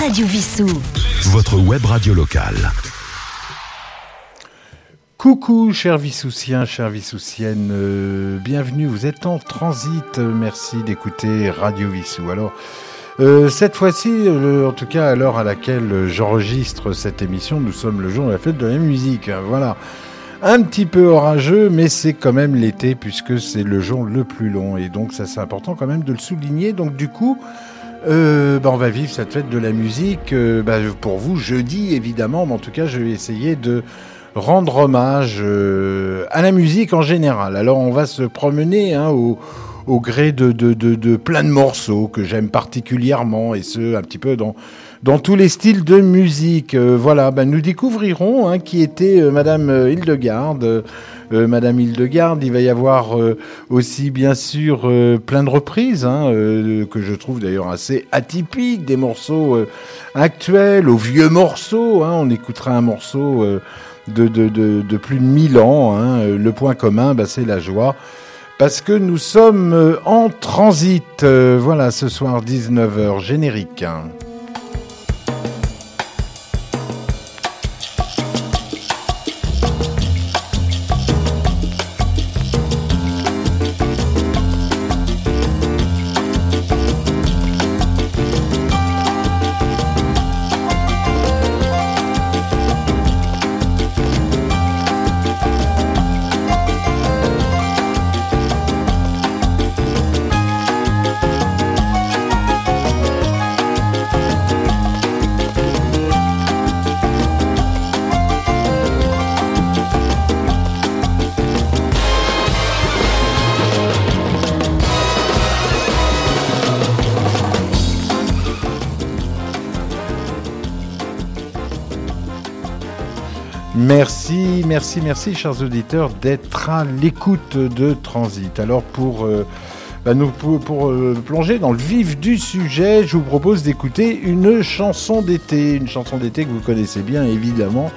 Radio Vissou. Votre web radio locale. Coucou chers Vissoussiens, chers Vissoussiennes, euh, bienvenue, vous êtes en transit, merci d'écouter Radio Vissou. Alors, euh, cette fois-ci, euh, en tout cas à l'heure à laquelle j'enregistre cette émission, nous sommes le jour de la fête de la musique, voilà. Un petit peu orageux, mais c'est quand même l'été puisque c'est le jour le plus long et donc ça c'est important quand même de le souligner. Donc du coup, euh, bah, on va vivre cette fête de la musique euh, bah, pour vous jeudi évidemment, mais en tout cas je vais essayer de rendre hommage euh, à la musique en général. Alors on va se promener hein, au, gré de, plein de morceaux que j'aime particulièrement et ce un petit peu dans tous les styles de musique. Voilà, ben, nous découvrirons hein, qui était Madame Hildegarde. Euh, Madame Hildegarde, il va y avoir euh, aussi bien sûr euh, plein de reprises hein, que je trouve d'ailleurs assez atypiques, des morceaux actuels, aux vieux morceaux. Hein, on écoutera un morceau de, plus de 1000 ans. Hein, le point commun, bah, c'est la joie. Parce que nous sommes en transit. Voilà, ce soir 19h, générique. Merci, merci, merci, chers auditeurs, d'être à l'écoute de Transit. Alors, pour, euh, bah, nous, euh, plonger dans le vif du sujet, je vous propose d'écouter une chanson d'été, une chanson d'été que vous connaissez bien, évidemment.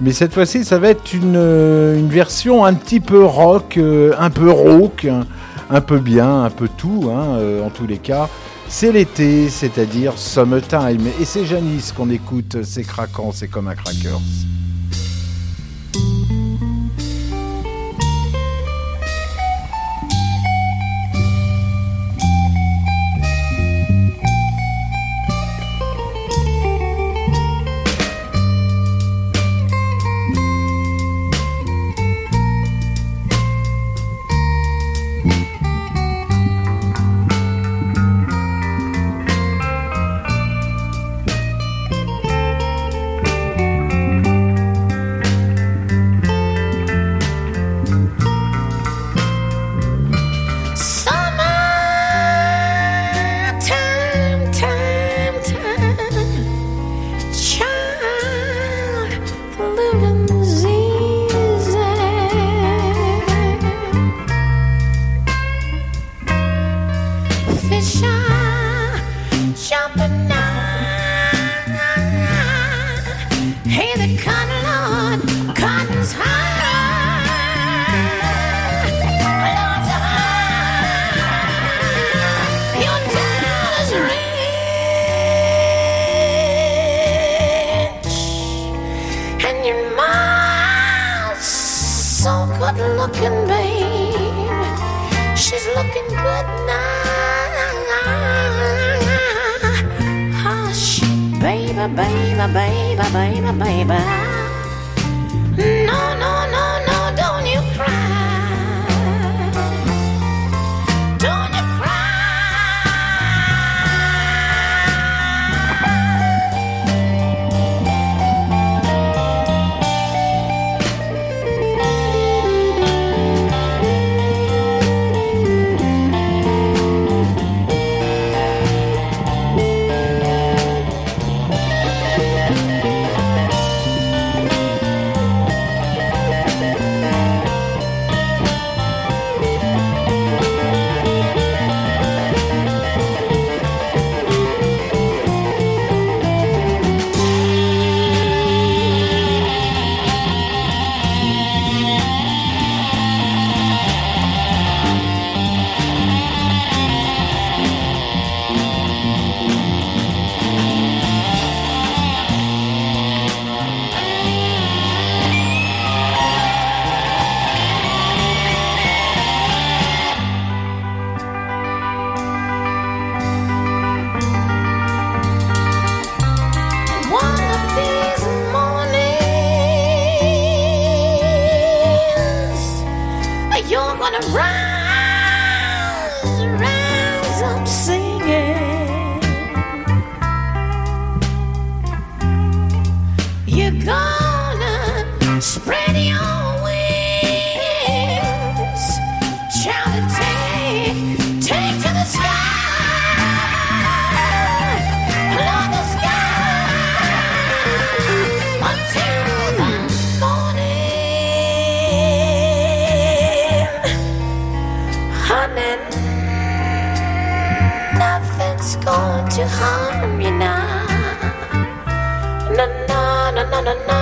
Mais cette fois-ci, ça va être une, euh, version un petit peu rock, un peu rock, un, peu bien, un peu tout, hein, en tous les cas. C'est l'été, c'est-à-dire summertime. Et c'est Janice qu'on écoute, c'est craquant, c'est comme un crackers. Looking, babe. She's looking good now. Hush, baby, baby, baby, baby, baby. No, Spread your wings, child, and take, take to the sky, the sky, until the morning. Honey, nothing's going to harm you now. No, no, no, no, no.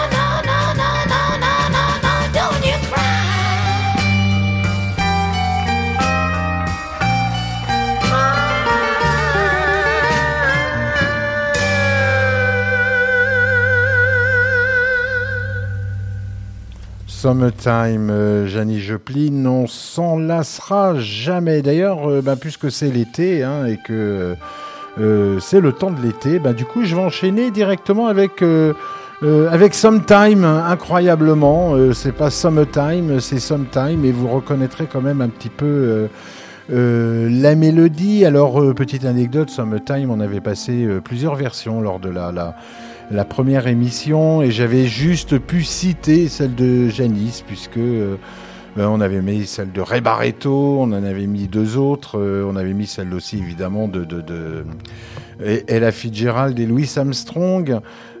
Summertime, euh, Janis Joplin, on s'en lassera jamais. D'ailleurs, euh, ben, puisque c'est l'été hein, et que euh, c'est le temps de l'été, ben, du coup, je vais enchaîner directement avec, euh, euh, avec Sometime, incroyablement. C'est pas Summertime, c'est Sometime, et vous reconnaîtrez quand même un petit peu la mélodie. Alors, petite anecdote, Summertime, on avait passé plusieurs versions lors de la, la première émission et j'avais juste pu citer celle de Janice puisque euh, on avait mis celle de Ray Barretto, on en avait mis deux autres, euh, on avait mis celle aussi évidemment de, de, et- Ella Fitzgerald et Louis Armstrong.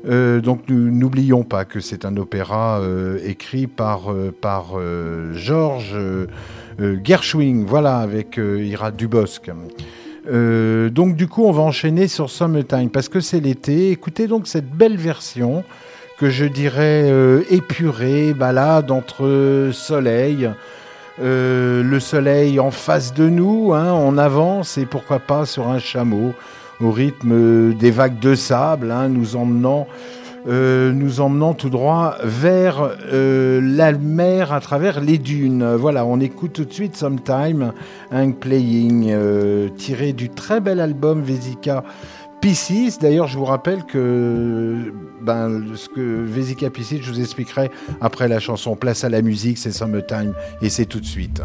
Euh, donc n'oublions pas que c'est un opéra euh, écrit par, euh, par euh, Georges euh, euh, Gershwin, voilà, avec euh, Ira Dubosc. Euh, donc du coup, on va enchaîner sur Summertime parce que c'est l'été. Écoutez donc cette belle version que je dirais euh, épurée, balade entre soleil, euh, le soleil en face de nous, hein, on avance et pourquoi pas sur un chameau au rythme des vagues de sable, hein, nous emmenant euh, nous emmenant tout droit vers euh, la mer à travers les dunes. Voilà, on écoute tout de suite Sometime, un playing euh, tiré du très bel album Vesica Piscis. D'ailleurs, je vous rappelle que ben, ce que Vesica Piscis, je vous expliquerai après la chanson Place à la musique, c'est Summertime et c'est tout de suite.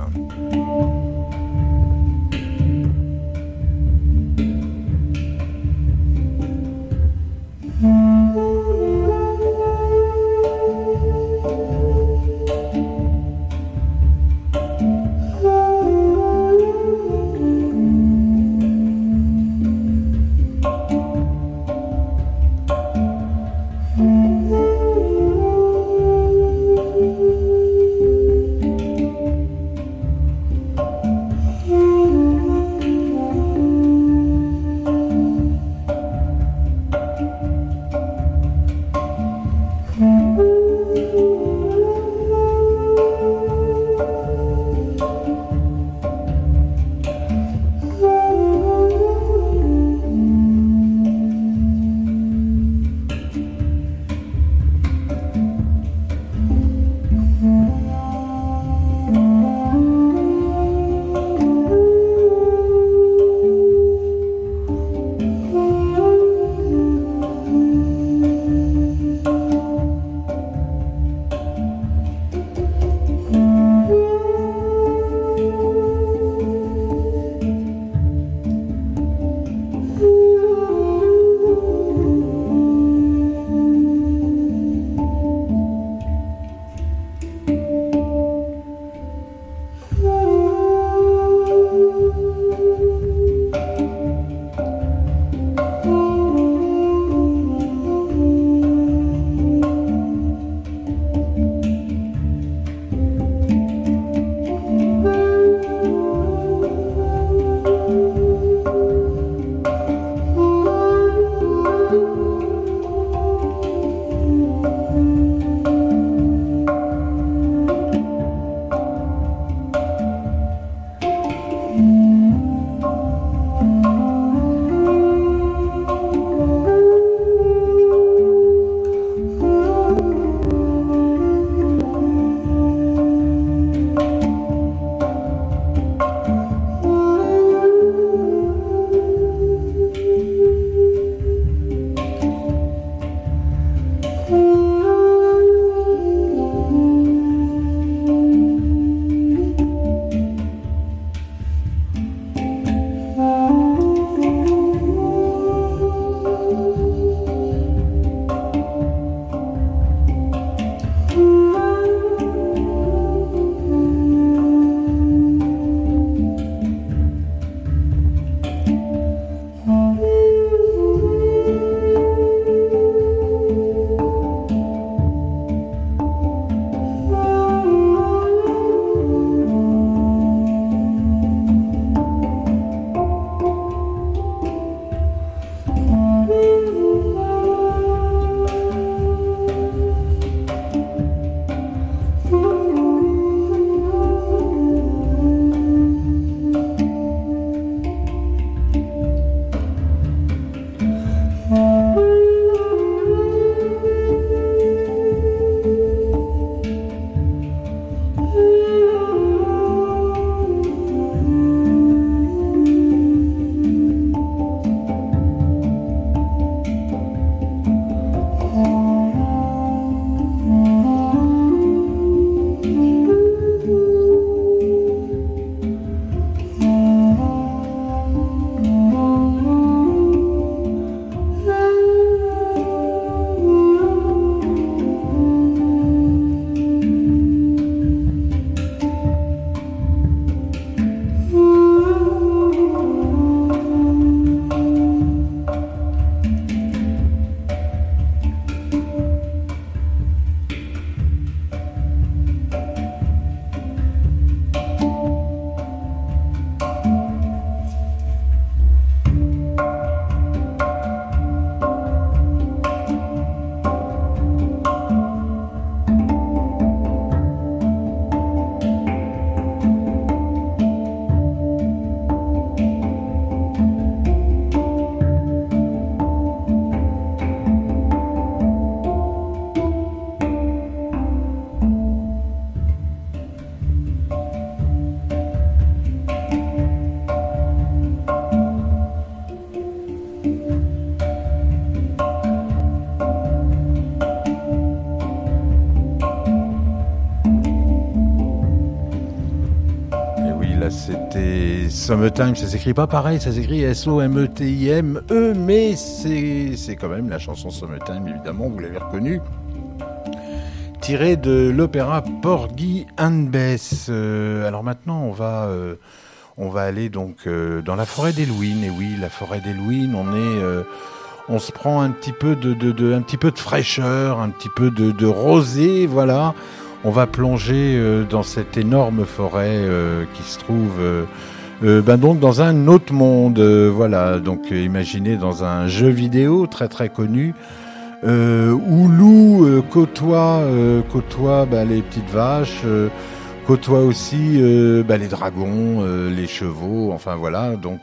C'était Summertime, ça s'écrit pas pareil, ça s'écrit S-O-M-E-T-I-M-E, mais c'est quand même la chanson Summertime, évidemment, vous l'avez reconnu, tirée de l'opéra Porgy and Bess. Euh, alors maintenant, on va, euh, on va aller donc euh, dans la forêt d'Héloïne, et oui, la forêt d'Héloïne, on est... on se prend un petit peu de, un petit peu de fraîcheur, un petit peu de, de rosé, voilà on va plonger euh, dans cette énorme forêt euh, qui se trouve euh, ben dans un autre monde. voilà, donc imaginez dans un jeu vidéo très très connu. où Lou côtoie, côtoie ben, les petites vaches, côtoie aussi ben, les dragons, les chevaux, enfin voilà. Donc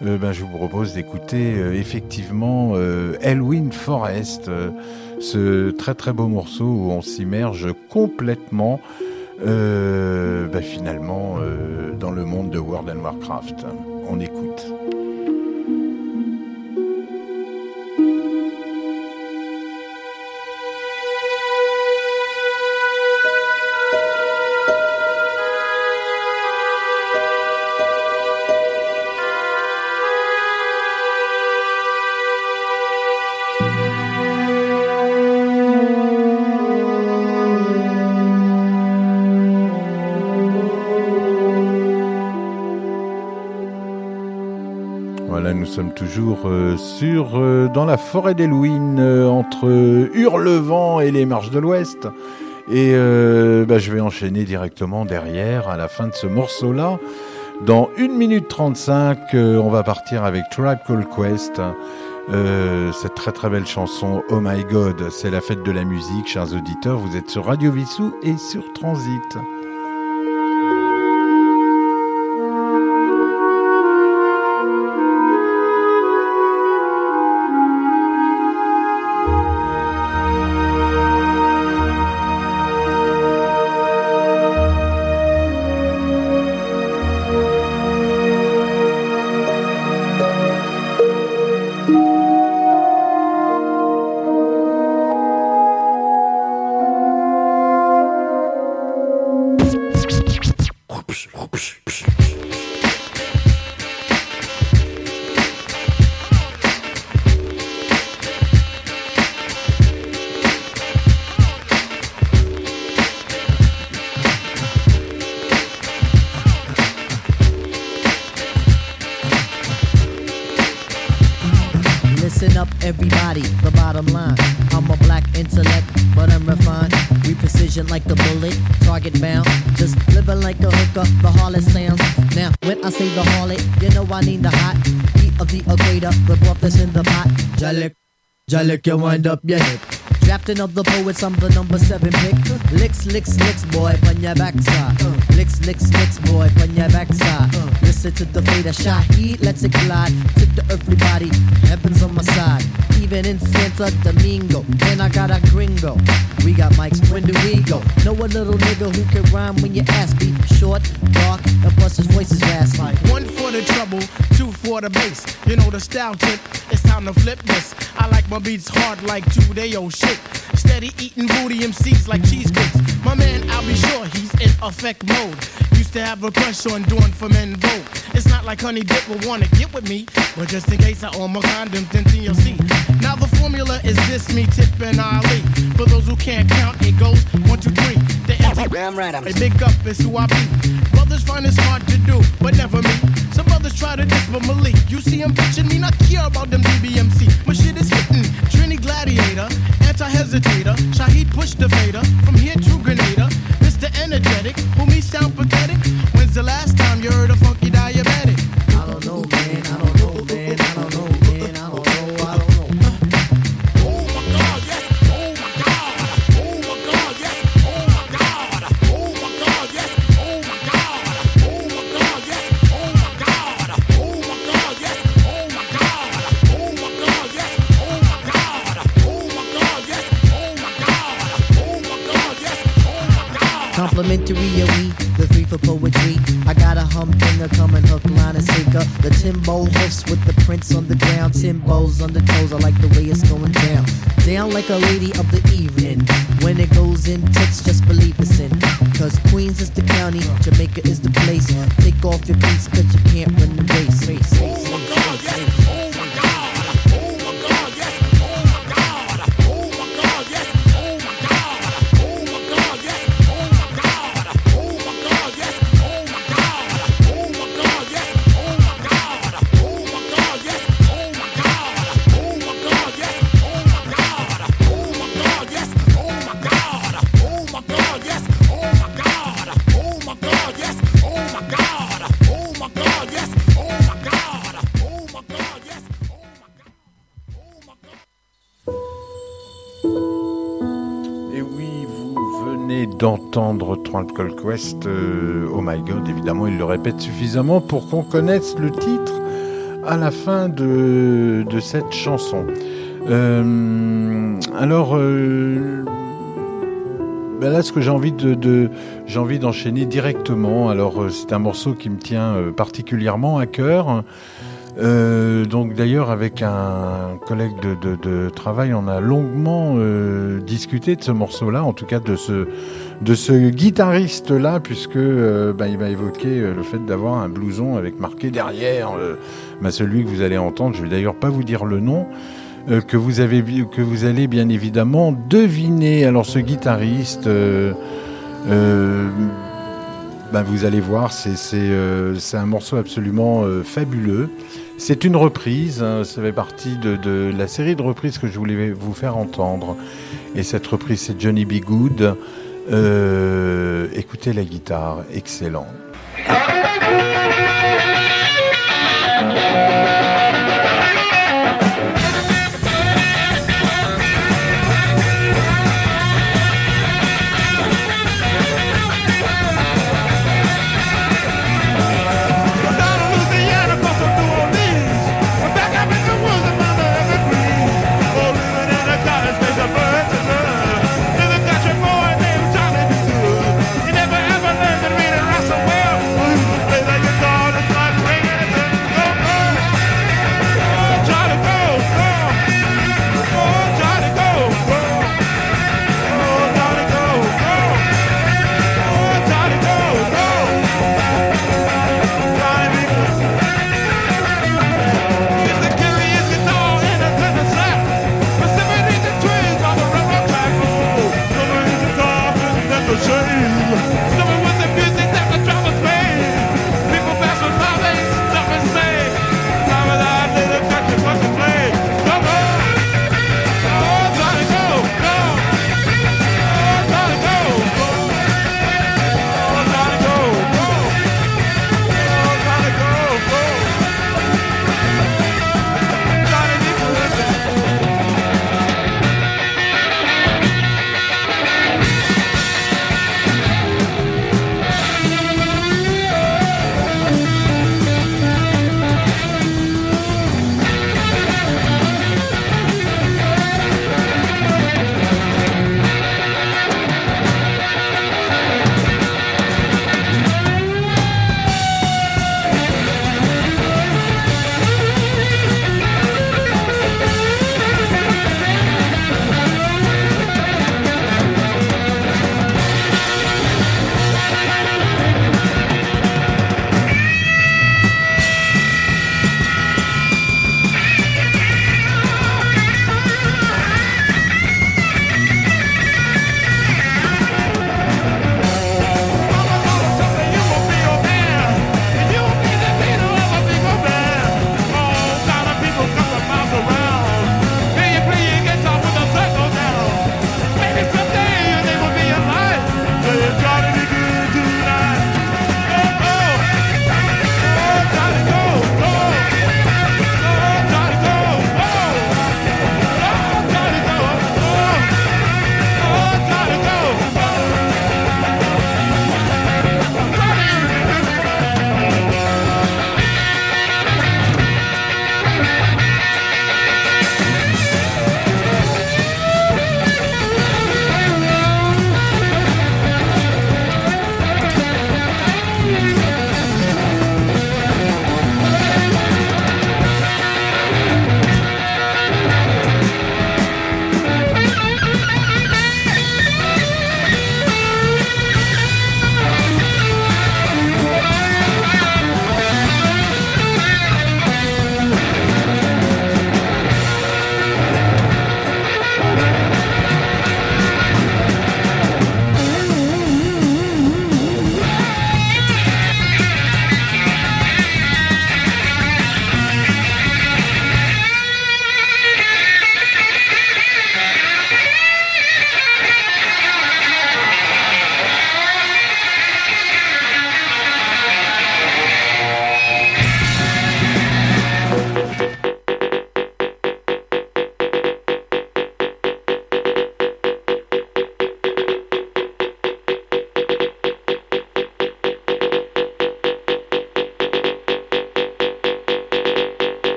ben, je vous propose d'écouter effectivement Elwyn Forest ce très très beau morceau où on s'immerge complètement euh, bah, finalement euh, dans le monde de World and Warcraft. On écoute. Toujours euh, sur euh, dans la forêt d'Halloween euh, entre Hurlevent et les marches de l'Ouest. Et bah, je vais enchaîner directement derrière à la fin de ce morceau-là. Dans 1 minute 35, on va partir avec Tribe Call Quest. cette très très belle chanson Oh My God, c'est la fête de la musique, chers auditeurs. Vous êtes sur Radio Vissou et sur Transit. Wind up your hip. Drafting of the poets, I'm the number seven pick. Licks, licks, licks, boy, on your backside. Licks, licks, licks, boy, on your backside. Listen to the fate of Shaheed, let's it glide. Tip the earthly body, heaven's on my side. Even in Santa Domingo, and I got a gringo. We got mics, when do we go? Know a little nigga who can rhyme when your ass be short, dark, and plus his voice is fast like. One for the trouble, two for the bass. You know the style tip, it's time to flip this. I like my beats hard like two day old shit. Steady eating booty MCs like cheesecakes. My man, I'll be sure he's in effect mode. Used to have a crush on doing for men vote. It's not like Honey Dip will wanna get with me, but just in case I own my condoms, then TLC. Now the formula is this: me, Tip, and Ali. For those who can't count, it goes one, two, three. The empty. Damn right, I'm. A big up is who I be. Brothers find it hard to do, but never me. Some brothers try to diss, but Malik. You see him bitching me, not care about them DBMC. My shit is hitting. Trini Gladiator, anti-hesitator. Shaheed push the fader. From here to Grenada. Mr. Energetic, who me sound pathetic. When's the last time you heard a funky Timbo hoofs with the prints on the ground. Timbo's on the toes, I like the way it's going down. Down like a lady of the evening. When it goes in tits, just believe it's in. Cause Queens is the county, Jamaica is the place. Take off your cleats, cause d'entendre Tranquil Quest. euh, oh my god, évidemment, il le répète suffisamment pour qu'on connaisse le titre à la fin de, de cette chanson. Euh, alors, euh, ben là, ce que j'ai envie de, j'ai envie d'enchaîner directement. Alors, c'est un morceau qui me tient particulièrement à cœur. Donc d'ailleurs avec un collègue de, de- travail, on a longuement discuté de ce morceau-là, en tout cas de ce de ce guitariste-là, puisque euh, bah, il m'a évoqué euh, le fait d'avoir un blouson avec marqué derrière euh, bah, celui que vous allez entendre. Je vais d'ailleurs pas vous dire le nom. que vous avez que vous allez bien évidemment deviner. Alors ce guitariste, ben, vous allez voir, c'est un morceau absolument fabuleux. C'est une reprise, hein, ça fait partie de, de la série de reprises que je voulais vous faire entendre. Et cette reprise, c'est Johnny B. Good. Euh, écoutez la guitare, excellent.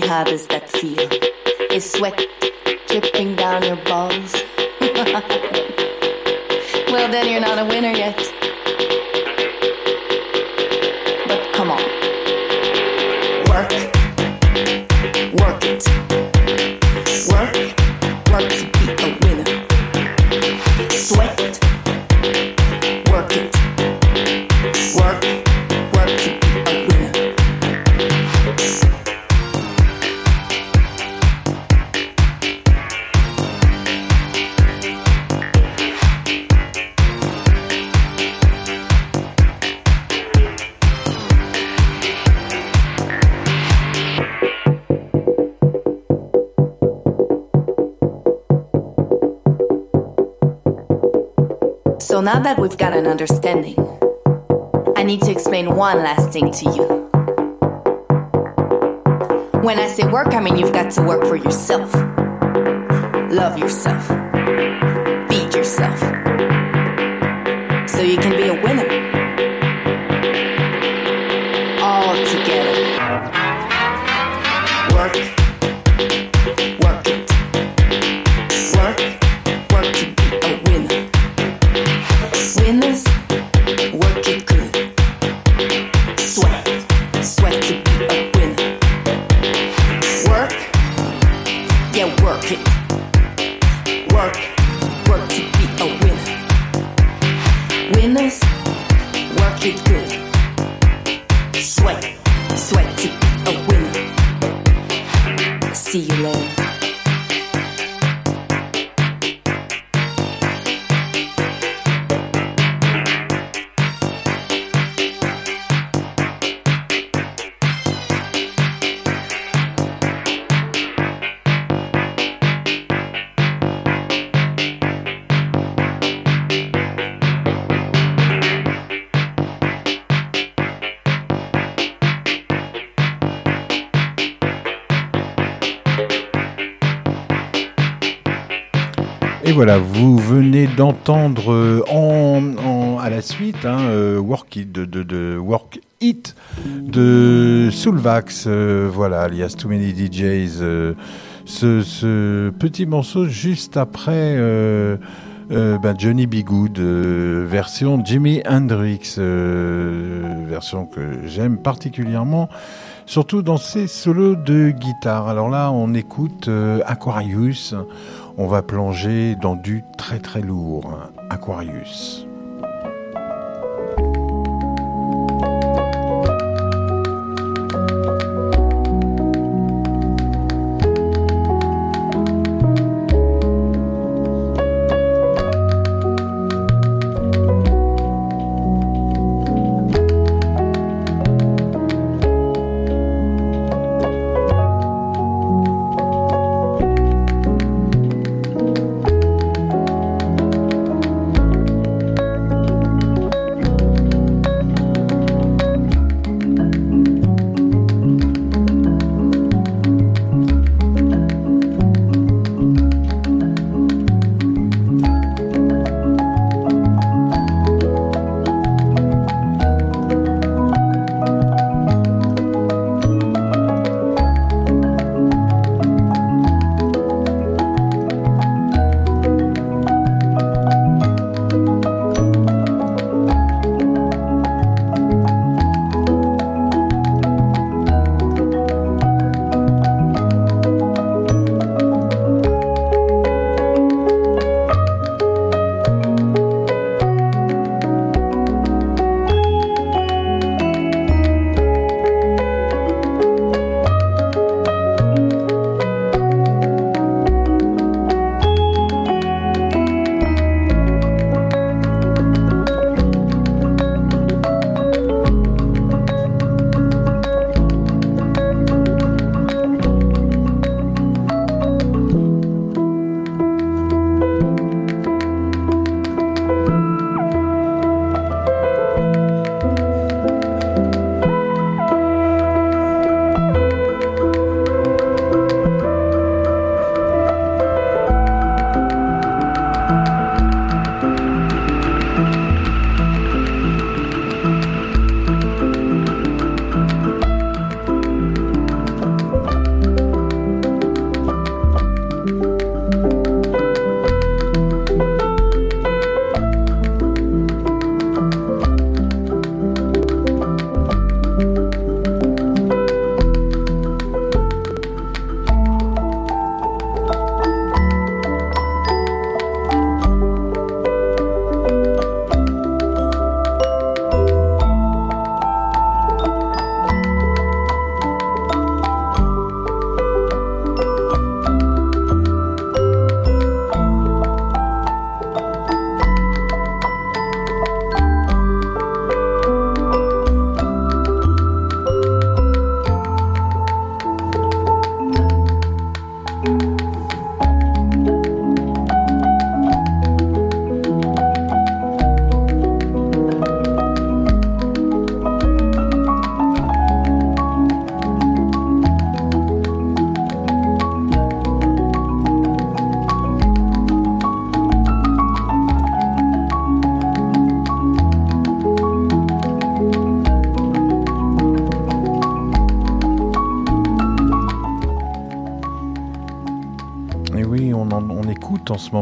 me how does that feel? Is sweat dripping down your balls? well, then you're not a winner yet. But come on. Work, now that we've got an understanding, I need to explain one last thing to you. When I say work, I mean you've got to work for yourself. Love yourself. Feed yourself. So you can See you later. Voilà, vous venez d'entendre euh, en, à la suite hein, euh, Work It de, de, Work It Soulvax, euh, voilà, alias Too Many DJs. ce, petit morceau juste après ben, Johnny B. Version Jimi Hendrix, version que j'aime particulièrement, surtout dans ses solos de guitare. Alors là, on écoute Aquarius. On va plonger dans du très très lourd, hein, Aquarius.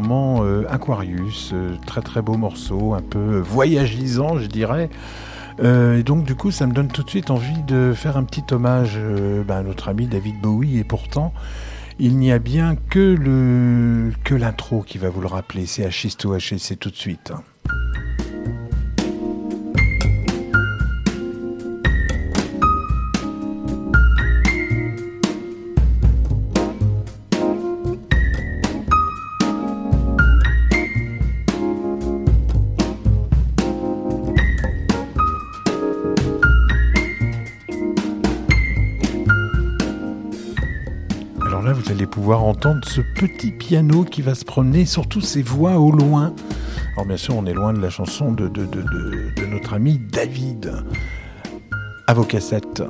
Moment euh, Aquarius, euh, très très beau morceau, un peu voyagisant je dirais. Euh, et donc du coup ça me donne tout de suite envie de faire un petit hommage euh, ben, à notre ami David Bowie et pourtant il n'y a bien que le que l'intro qui va vous le rappeler, c'est Hachis to Hachis, c'est tout de suite. Alors pouvoir entendre ce petit piano qui va se promener, surtout ses voix au loin. Alors bien sûr, on est loin de la chanson de, de, de, de, de notre ami David. À vos cassettes.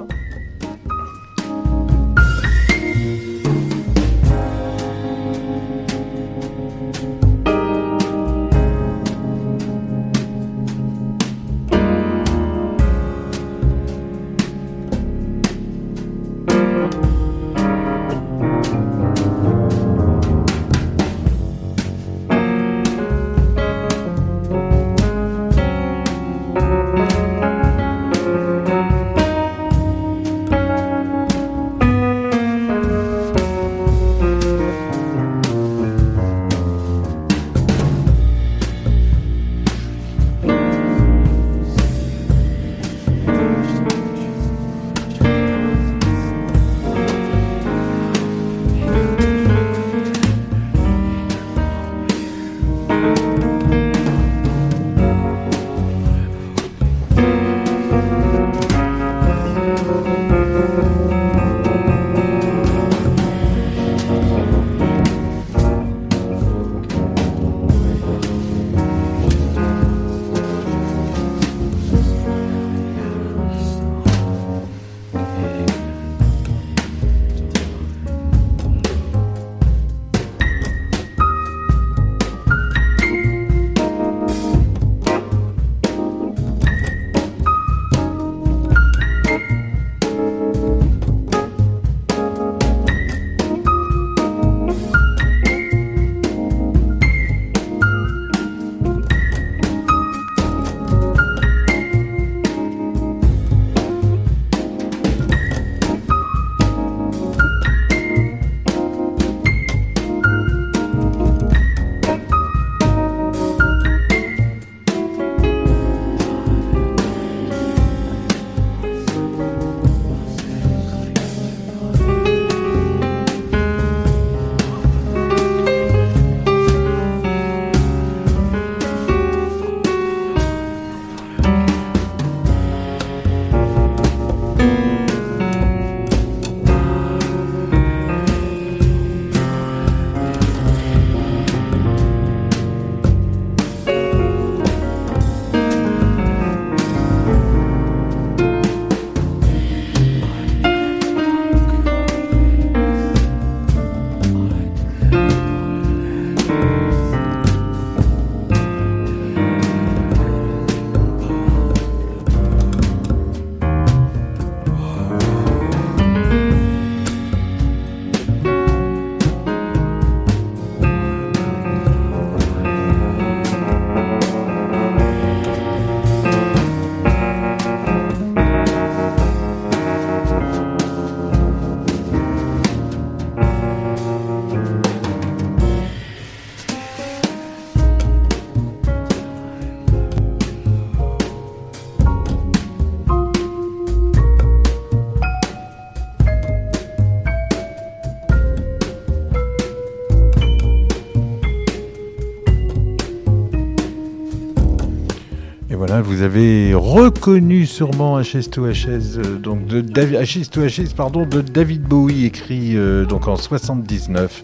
Avez reconnu sûrement HS2HS, euh, donc de David, HS2HS, pardon, de David Bowie, écrit euh, donc en 79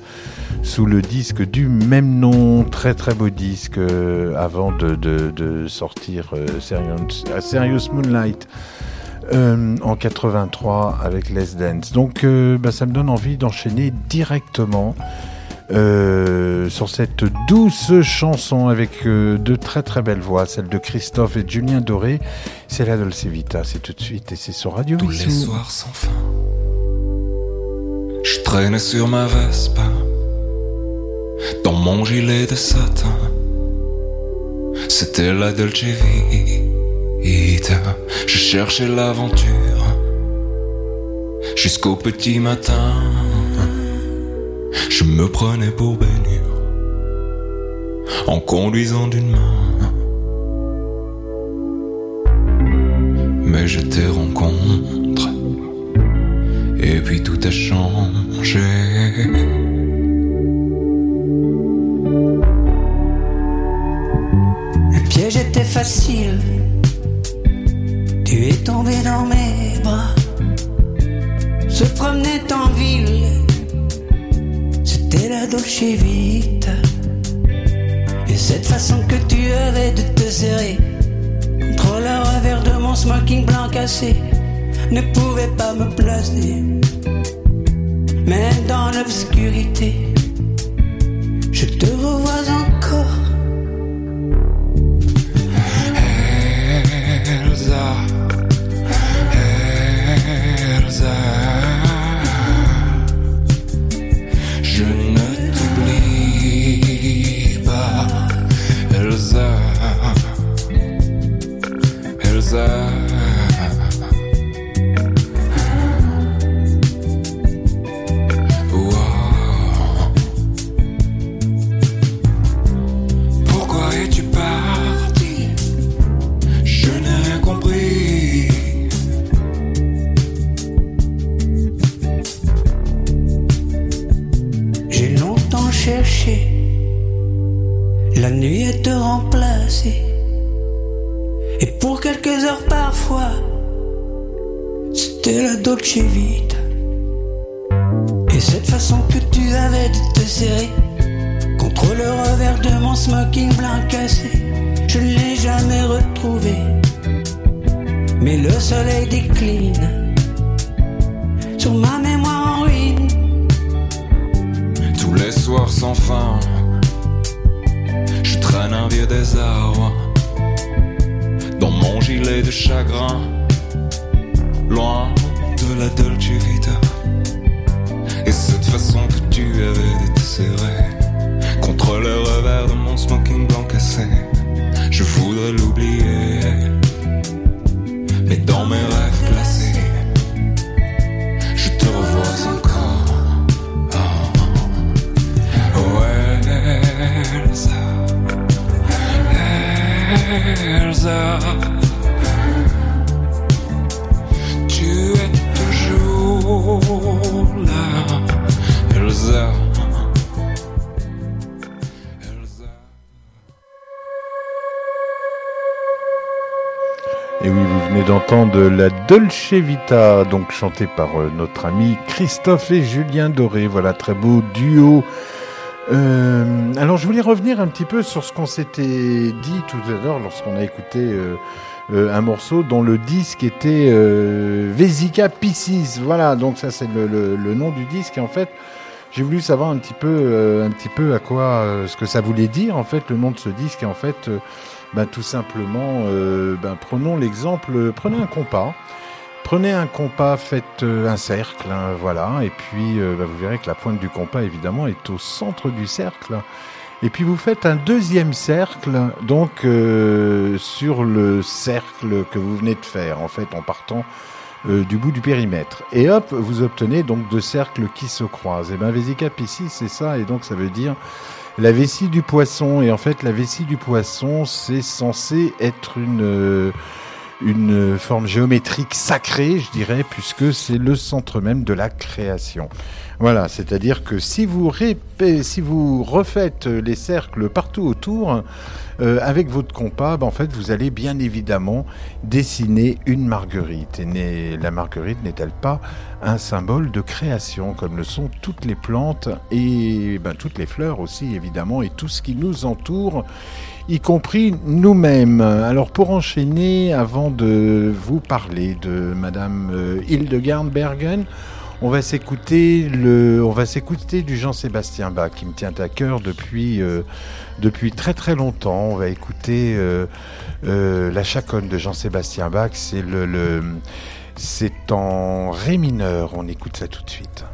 sous le disque du même nom, très très beau disque, euh, avant de, sortir Serious, Serious Moonlight. en 83 avec Les Dance. Donc bah, ça me donne envie d'enchaîner directement euh, sur cette douce chanson avec euh, de très très belles voix, celle de Christophe et Julien Doré. C'est la Dolce Vita, c'est tout de suite et c'est sur Radio Tous les soirs sans fin. Je traînais sur ma Vespa. dans mon gilet de satin. C'était la Dolce Vita. Je cherchais l'aventure jusqu'au petit matin. Je me prenais pour bénir en conduisant d'une main. Mais je te rencontre et puis tout a changé. Le piège était facile. Tu es tombé dans mes bras. Se promenait en ville. La. Et cette façon que tu avais de te serrer contre le revers de mon smoking blanc cassé ne pouvait pas me placer. Même dans l'obscurité, je te revois encore. Elsa, Elsa, c'était la Dolce Vita, donc chantée par euh, notre ami Christophe et Julien Doré. Voilà, très beau duo. Euh, alors, je voulais revenir un petit peu sur ce qu'on s'était dit tout à l'heure lorsqu'on a écouté euh, euh, un morceau dont le disque était euh, Vesica Piscis. Voilà, donc ça c'est le, nom du disque. En fait, j'ai voulu savoir un petit peu, euh, un petit peu à quoi, euh, ce que ça voulait dire en fait le nom de ce disque. En fait, euh, ben, tout simplement, euh, ben, prenons l'exemple, prenez un compas. Prenez un compas, faites euh, un cercle, hein, voilà, et puis euh, ben, vous verrez que la pointe du compas, évidemment, est au centre du cercle. Et puis vous faites un deuxième cercle, donc euh, sur le cercle que vous venez de faire, en fait, en partant du bout du périmètre. Et hop, vous obtenez donc deux cercles qui se croisent. Et ben Vesica Piscis, c'est ça, et donc ça veut dire la vessie du poisson. Et en fait, la vessie du poisson, c'est censé être une euh, une forme géométrique sacrée, je dirais, puisque c'est le centre même de la création. Voilà, c'est-à-dire que si vous, refaites les cercles partout autour, euh, avec votre compas, ben, en fait, vous allez bien évidemment dessiner une marguerite. Et la marguerite n'est-elle pas un symbole de création, comme le sont toutes les plantes et ben, toutes les fleurs aussi, évidemment, et tout ce qui nous entoure y compris nous-mêmes. Alors pour enchaîner, avant de vous parler de Madame euh, Hildegard Bergen, on va s'écouter du Jean-Sébastien Bach qui me tient à cœur depuis euh, depuis très très longtemps. On va écouter euh, la chaconne de Jean-Sébastien Bach. C'est c'est en ré mineur. On écoute ça tout de suite.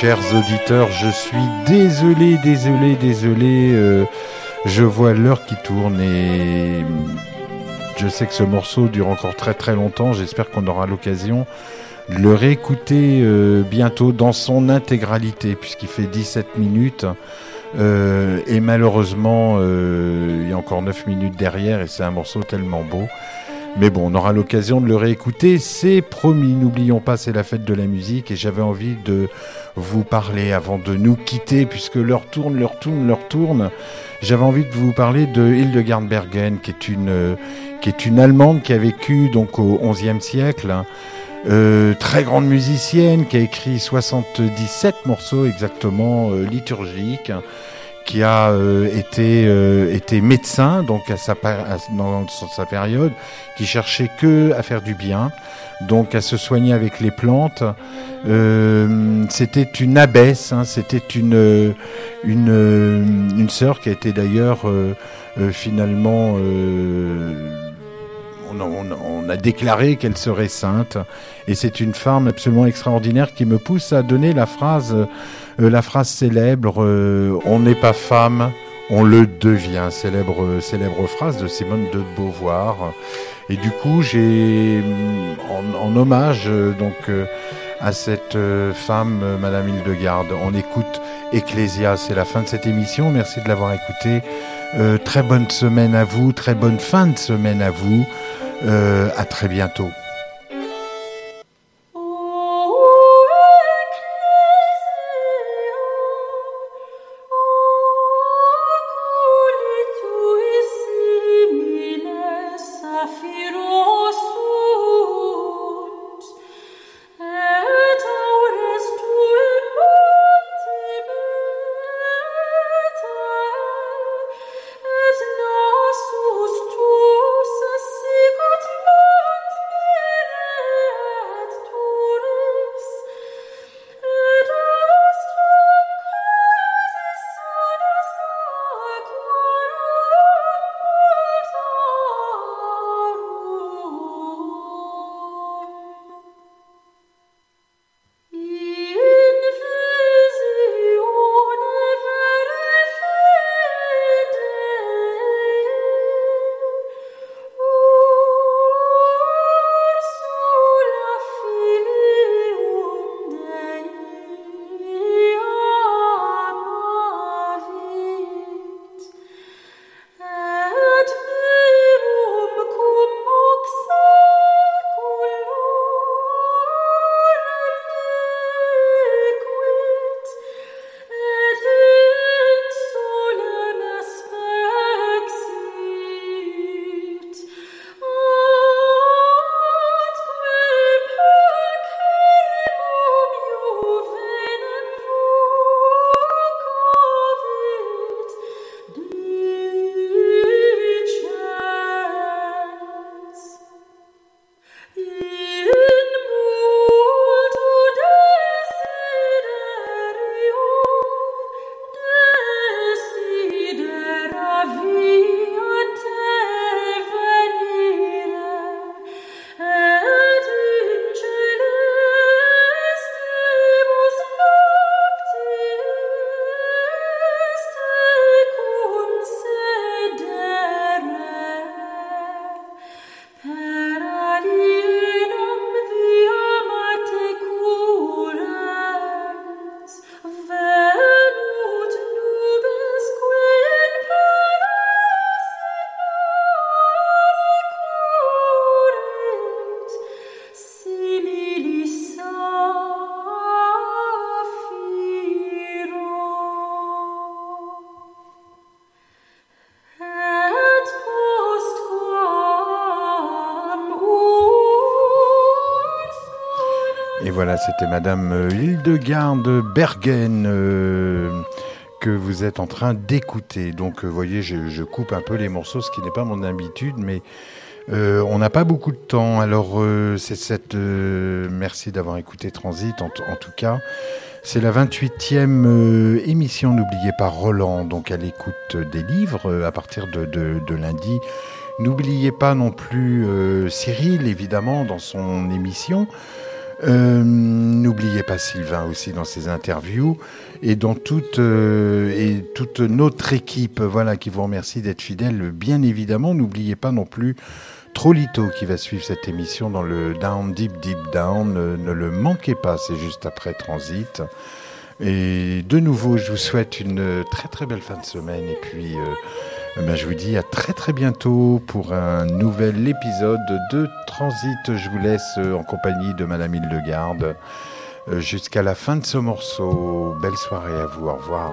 Chers auditeurs, je suis désolé, désolé, désolé. euh, je vois l'heure qui tourne et je sais que ce morceau dure encore très très longtemps. J'espère qu'on aura l'occasion de le réécouter euh, bientôt dans son intégralité puisqu'il fait 17 minutes. Euh, et malheureusement, il y a encore 9 minutes derrière et c'est un morceau tellement beau. Mais bon, on aura l'occasion de le réécouter, c'est promis. N'oublions pas, c'est la fête de la musique et j'avais envie de vous parler avant de nous quitter, puisque l'heure tourne, l'heure tourne, l'heure tourne. J'avais envie de vous parler de Hildegard Bergen, qui est une, euh, qui est une Allemande qui a vécu donc au XIe siècle. hein. Euh, très grande musicienne qui a écrit 77 morceaux exactement euh, liturgiques qui a euh, été euh, médecin donc à sa à- dans sa période qui cherchait que à faire du bien donc à se soigner avec les plantes. Euh, c'était une abbesse hein, c'était une euh, une euh, une sœur qui a été d'ailleurs euh, finalement on a, déclaré qu'elle serait sainte. Et c'est une femme absolument extraordinaire qui me pousse à donner la phrase euh, la phrase célèbre euh, on n'est pas femme on le devient. Célèbre célèbre phrase de Simone de Beauvoir. Et du coup j'ai en, hommage euh, donc à cette femme Madame Hildegarde on écoute Ecclésia c'est la fin de cette émission. Merci de l'avoir écouté Euh, très bonne semaine à vous très bonne fin de semaine à vous Euh, à très bientôt c'était Madame euh, Hildegarde Bergen euh, que vous êtes en train d'écouter. Donc, euh, vous voyez, je, coupe un peu les morceaux, ce qui n'est pas mon habitude, mais euh, on n'a pas beaucoup de temps. Alors, euh, c'est cette. euh, merci d'avoir écouté Transit, en, tout cas. C'est la 28e euh, émission, n'oubliez pas Roland, donc à l'écoute des livres euh, à partir de, lundi. N'oubliez pas non plus euh, Cyril, évidemment, dans son émission. Euh, N'oubliez pas Sylvain aussi dans ses interviews et dans toute euh, et toute notre équipe, voilà, qui vous remercie d'être fidèle. Bien évidemment, n'oubliez pas non plus Trolito qui va suivre cette émission dans le Down Deep Deep Down. Ne, le manquez pas, c'est juste après Transit. Et de nouveau, je vous souhaite une très très belle fin de semaine et puis euh, ben, je vous dis à très très bientôt pour un nouvel épisode de Transit. Je vous laisse euh, en compagnie de Madame Hildegarde euh, jusqu'à la fin de ce morceau. Belle soirée à vous, au revoir.